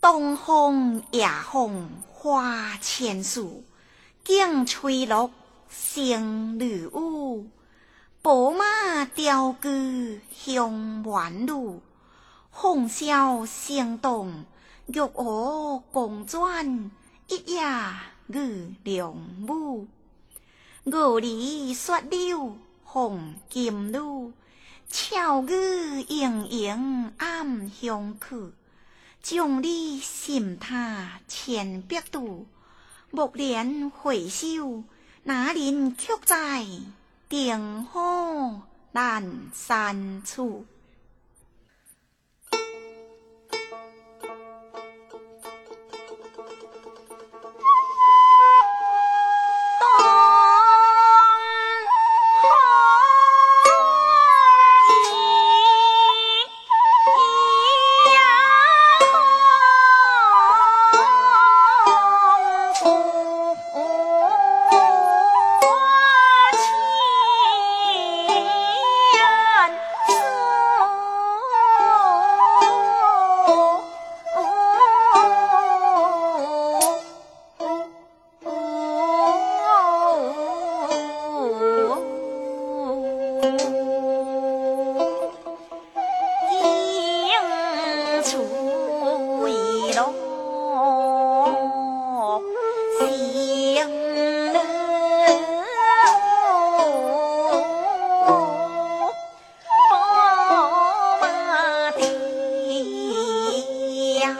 东风夜放花千树，更吹落星如雾。宝马雕歌向晚路，凤箫声动玉娥公转，一夜玉梁舞。我里雪柳红金路，巧语盈盈暗香去。将你心他千百度，蓦然回首，哪人却在灯火阑珊处。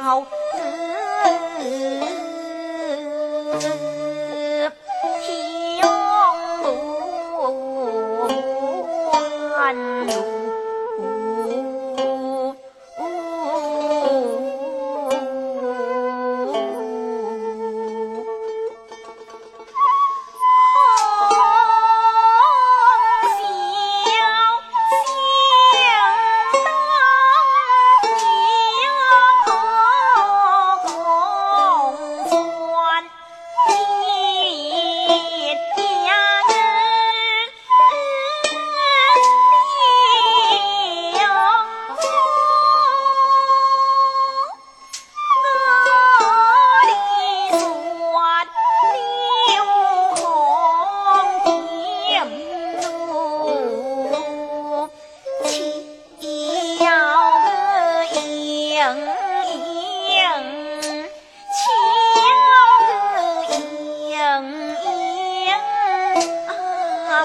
Có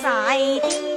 在地